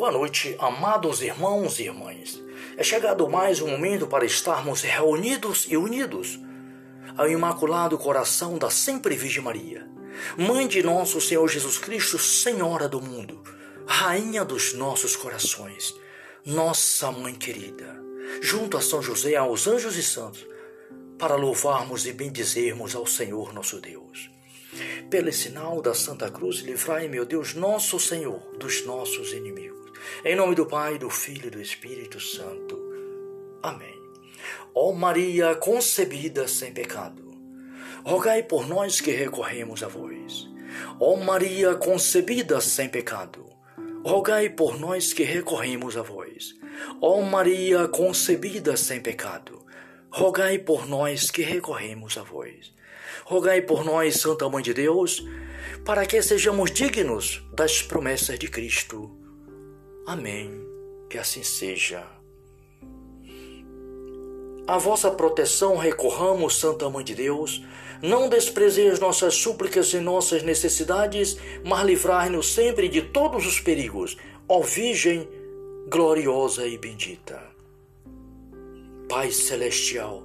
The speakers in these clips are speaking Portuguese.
Boa noite, amados irmãos e irmãs. É chegado mais um momento para estarmos reunidos e unidos ao Imaculado Coração da Sempre Virgem Maria, Mãe de nosso Senhor Jesus Cristo, Senhora do mundo, Rainha dos nossos corações, nossa Mãe querida, junto a São José, aos anjos e santos, para louvarmos e bendizermos ao Senhor nosso Deus. Pelo sinal da Santa Cruz, livrai, meu Deus, nosso Senhor, dos nossos inimigos. Em nome do Pai, do Filho e do Espírito Santo. Amém. Ó Maria concebida sem pecado, rogai por nós que recorremos a vós. Ó Maria concebida sem pecado, rogai por nós que recorremos a vós. Ó Maria concebida sem pecado, rogai por nós que recorremos a vós. Rogai por nós, Santa Mãe de Deus, para que sejamos dignos das promessas de Cristo. Amém. Que assim seja. A vossa proteção recorramos, Santa Mãe de Deus. Não desprezeis nossas súplicas e nossas necessidades, mas livrai-nos sempre de todos os perigos, ó Virgem gloriosa e bendita. Pai Celestial,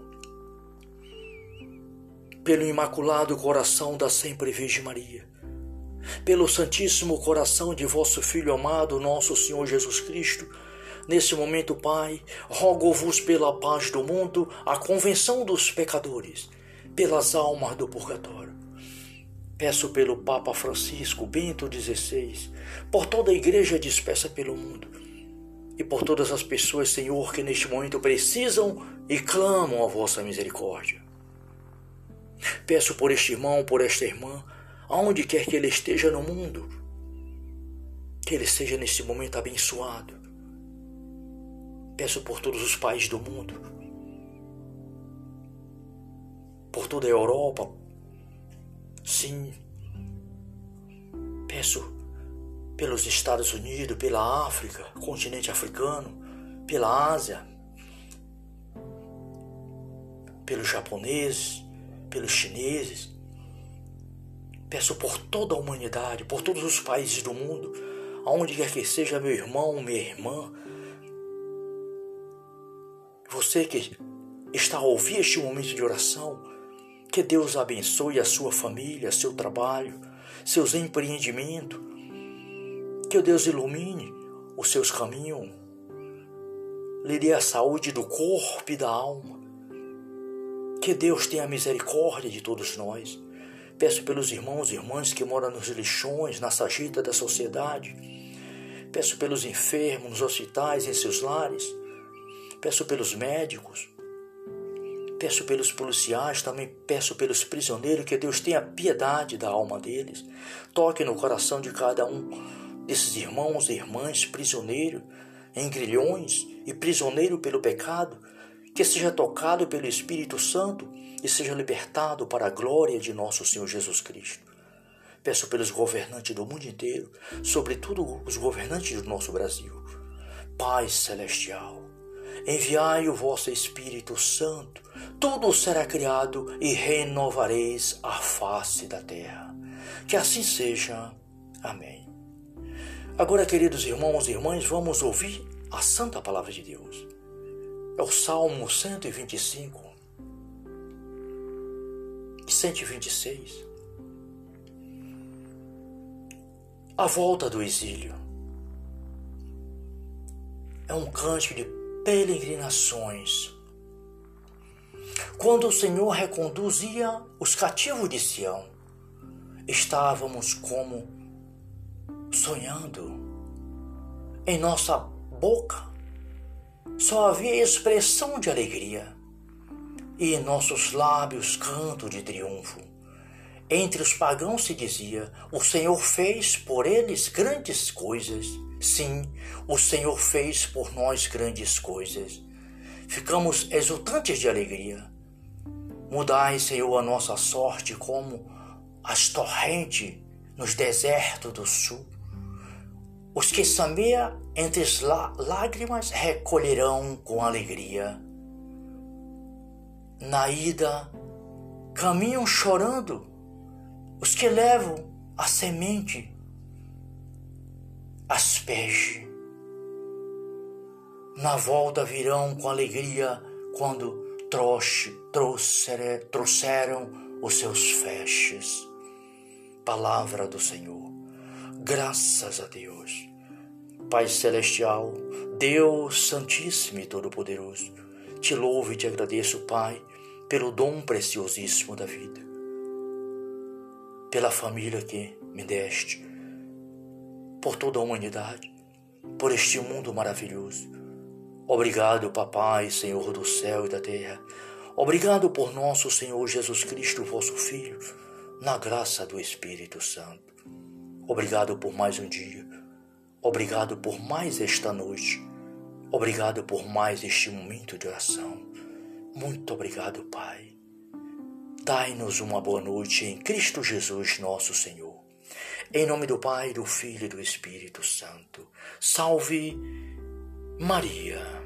pelo Imaculado Coração da Sempre Virgem Maria, pelo Santíssimo Coração de vosso Filho amado, nosso Senhor Jesus Cristo, Nesse momento, Pai, rogo-vos pela paz do mundo, a convenção dos pecadores, pelas almas do purgatório. Peço pelo Papa Francisco Bento XVI, por toda a igreja dispersa pelo mundo e por todas as pessoas, Senhor, que neste momento precisam e clamam a vossa misericórdia. Peço por este irmão, por esta irmã, aonde quer que ele esteja no mundo, que ele seja neste momento abençoado. Peço por todos os países do mundo, por toda a Europa, sim. Peço pelos Estados Unidos, pela África, continente africano, pela Ásia, pelos japoneses, pelos chineses, Peço por toda a humanidade, por todos os países do mundo, aonde quer que seja meu irmão, minha irmã, você que está a ouvir este momento de oração, que Deus abençoe a sua família, seu trabalho, seus empreendimentos, que Deus ilumine os seus caminhos, lhe dê a saúde do corpo e da alma, que Deus tenha misericórdia de todos nós. Peço pelos irmãos e irmãs que moram nos lixões, na sagita da sociedade. Peço pelos enfermos nos hospitais, em seus lares. Peço pelos médicos. Peço pelos policiais, também peço pelos prisioneiros, que Deus tenha piedade da alma deles. Toque no coração de cada um desses irmãos e irmãs prisioneiros em grilhões e prisioneiro pelo pecado, que seja tocado pelo Espírito Santo e seja libertado para a glória de nosso Senhor Jesus Cristo. Peço pelos governantes do mundo inteiro, sobretudo os governantes do nosso Brasil. Pai Celestial, enviai o vosso Espírito Santo, tudo será criado e renovareis a face da terra. Que assim seja. Amém. Agora, queridos irmãos e irmãs, vamos ouvir a santa palavra de Deus. É o Salmo 125 e 126. A volta do exílio é um cântico de peregrinações. Quando o Senhor reconduzia os cativos de Sião, estávamos como sonhando. Em nossa boca só havia expressão de alegria e em nossos lábios canto de triunfo. Entre os pagãos se dizia: O Senhor fez por eles grandes coisas. Sim, o Senhor fez por nós grandes coisas. Ficamos exultantes de alegria. Mudai, Senhor, a nossa sorte como as torrentes nos desertos do sul. Os que sameiam entre as lágrimas recolherão com alegria. Na ida, caminham chorando os que levam a semente, asperge na volta virão com alegria quando trouxeram os seus feixes. Palavra do Senhor. Graças a Deus. Pai Celestial, Deus Santíssimo e Todo-Poderoso, te louvo e te agradeço, Pai, pelo dom preciosíssimo da vida, pela família que me deste, por toda a humanidade, por este mundo maravilhoso. Obrigado, Papai, Senhor do céu e da terra. Obrigado por nosso Senhor Jesus Cristo, vosso Filho, na graça do Espírito Santo. Obrigado por mais um dia. Obrigado por mais esta noite. Obrigado por mais este momento de oração. Muito obrigado, Pai. Dai-nos uma boa noite em Cristo Jesus, nosso Senhor. Em nome do Pai, do Filho e do Espírito Santo. Salve Maria.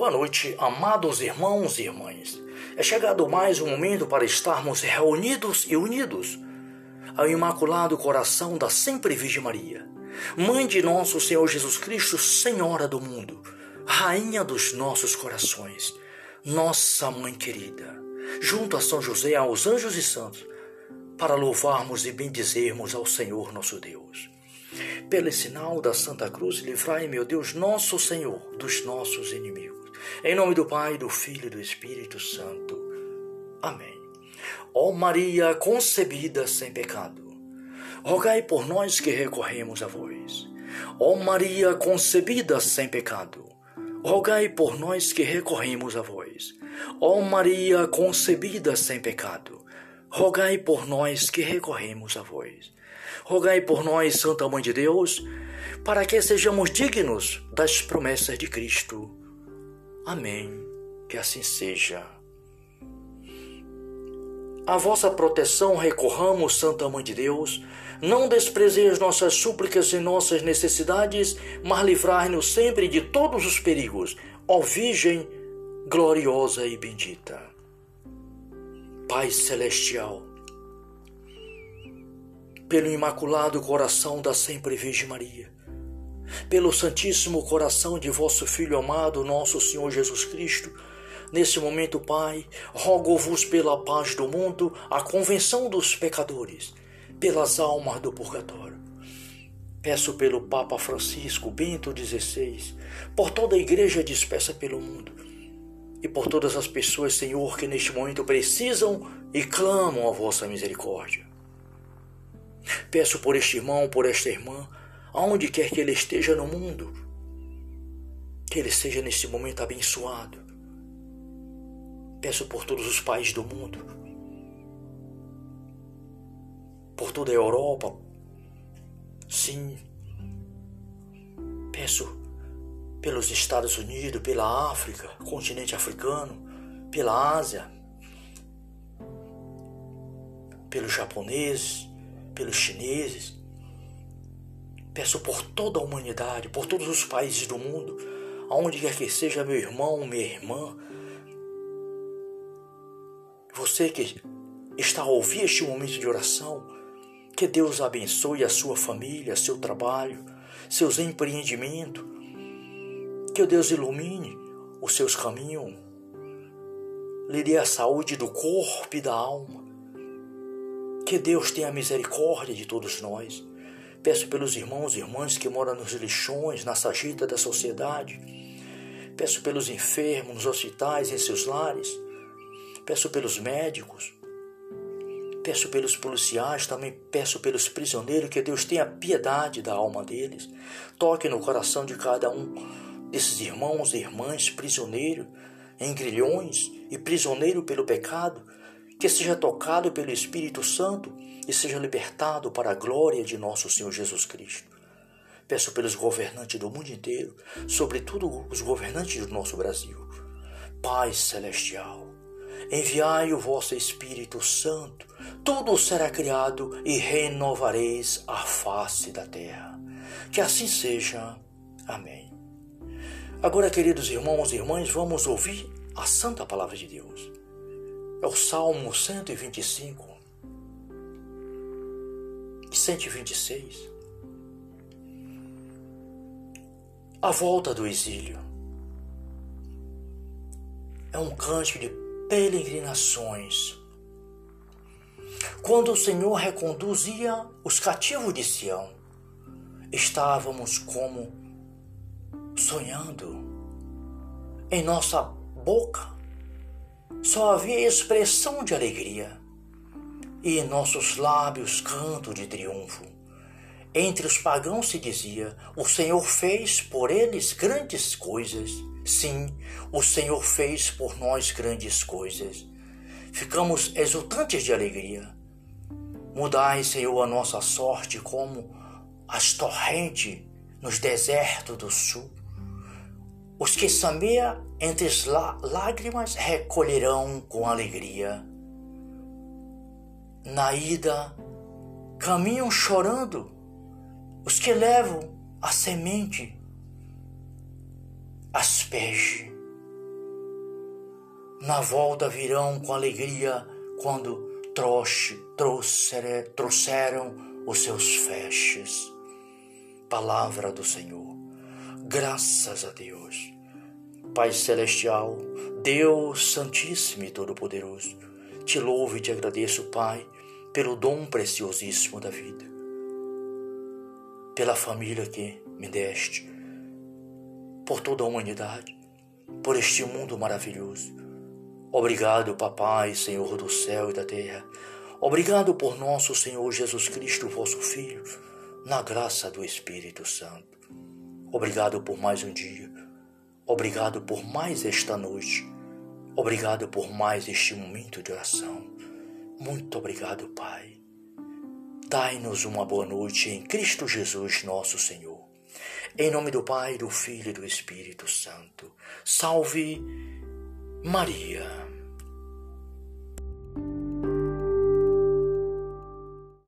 Boa noite, amados irmãos e irmãs. É chegado mais um momento para estarmos reunidos e unidos ao Imaculado Coração da Sempre Virgem Maria, Mãe de nosso Senhor Jesus Cristo, Senhora do mundo, Rainha dos nossos corações, nossa Mãe querida, junto a São José, aos anjos e santos, para louvarmos e bendizermos ao Senhor nosso Deus. Pelo sinal da Santa Cruz, livrai, meu Deus, nosso Senhor, dos nossos inimigos. Em nome do Pai, do Filho e do Espírito Santo. Amém. Ó Maria concebida sem pecado, rogai por nós que recorremos a vós. Ó Maria concebida sem pecado, rogai por nós que recorremos a vós. Ó Maria concebida sem pecado, rogai por nós que recorremos a vós. Rogai por nós, Santa Mãe de Deus, para que sejamos dignos das promessas de Cristo. Amém. Que assim seja. A vossa proteção recorramos, Santa Mãe de Deus. Não desprezeis nossas súplicas e nossas necessidades, mas livrai-nos sempre de todos os perigos, ó Virgem gloriosa e bendita. Pai Celestial, pelo Imaculado Coração da Sempre Virgem Maria, pelo Santíssimo Coração de vosso Filho amado, nosso Senhor Jesus Cristo, Nesse momento, Pai, rogo-vos pela paz do mundo, a convenção dos pecadores, pelas almas do purgatório. Peço pelo Papa Francisco Bento XVI, por toda a igreja dispersa pelo mundo e por todas as pessoas, Senhor, que neste momento precisam e clamam a vossa misericórdia. Peço por este irmão, por esta irmã, aonde quer que ele esteja no mundo, que ele seja neste momento abençoado. Peço por todos os países do mundo, por toda a Europa, sim. Peço pelos Estados Unidos, pela África, continente africano, pela Ásia, pelos japoneses, pelos chineses, Peço por toda a humanidade, por todos os países do mundo, aonde quer que seja meu irmão, minha irmã, você que está a ouvir este momento de oração, que Deus abençoe a sua família, seu trabalho, seus empreendimentos, que Deus ilumine os seus caminhos, lhe dê a saúde do corpo e da alma, que Deus tenha misericórdia de todos nós Peço pelos irmãos e irmãs que moram nos lixões, na sagita da sociedade. Peço pelos enfermos nos hospitais, em seus lares. Peço pelos médicos. Peço pelos policiais, também peço pelos prisioneiros, que Deus tenha piedade da alma deles. Toque no coração de cada um desses irmãos e irmãs prisioneiros em grilhões e prisioneiro pelo pecado, que seja tocado pelo Espírito Santo e seja libertado para a glória de nosso Senhor Jesus Cristo. Peço pelos governantes do mundo inteiro, sobretudo os governantes do nosso Brasil. Pai Celestial, enviai o vosso Espírito Santo, tudo será criado e renovareis a face da terra. Que assim seja. Amém. Agora, queridos irmãos e irmãs, vamos ouvir a santa palavra de Deus. É o Salmo 125 e 126. A volta do exílio é um cântico de peregrinações. Quando o Senhor reconduzia os cativos de Sião, estávamos como sonhando. Em nossa boca só havia expressão de alegria e em nossos lábios canto de triunfo. Entre os pagãos se dizia: O Senhor fez por eles grandes coisas. Sim, o Senhor fez por nós grandes coisas. Ficamos exultantes de alegria. Mudai, Senhor, a nossa sorte como as torrentes nos desertos do sul. Os que sameiam entre as lágrimas recolherão com alegria. Na ida, caminham chorando os que levam a semente, asperge. Na volta virão com alegria quando trouxe, trouxeram os seus feixes. Palavra do Senhor. Graças a Deus. Pai Celestial, Deus Santíssimo e Todo-Poderoso, te louvo e te agradeço, Pai, pelo dom preciosíssimo da vida, pela família que me deste, por toda a humanidade, por este mundo maravilhoso. Obrigado, Papai, Senhor do céu e da terra. Obrigado por nosso Senhor Jesus Cristo, vosso Filho, na graça do Espírito Santo. Obrigado por mais um dia Obrigado por mais esta noite. Obrigado por mais este momento de oração. Muito obrigado, Pai. Dai-nos uma boa noite em Cristo Jesus, nosso Senhor. Em nome do Pai, do Filho e do Espírito Santo. Salve Maria.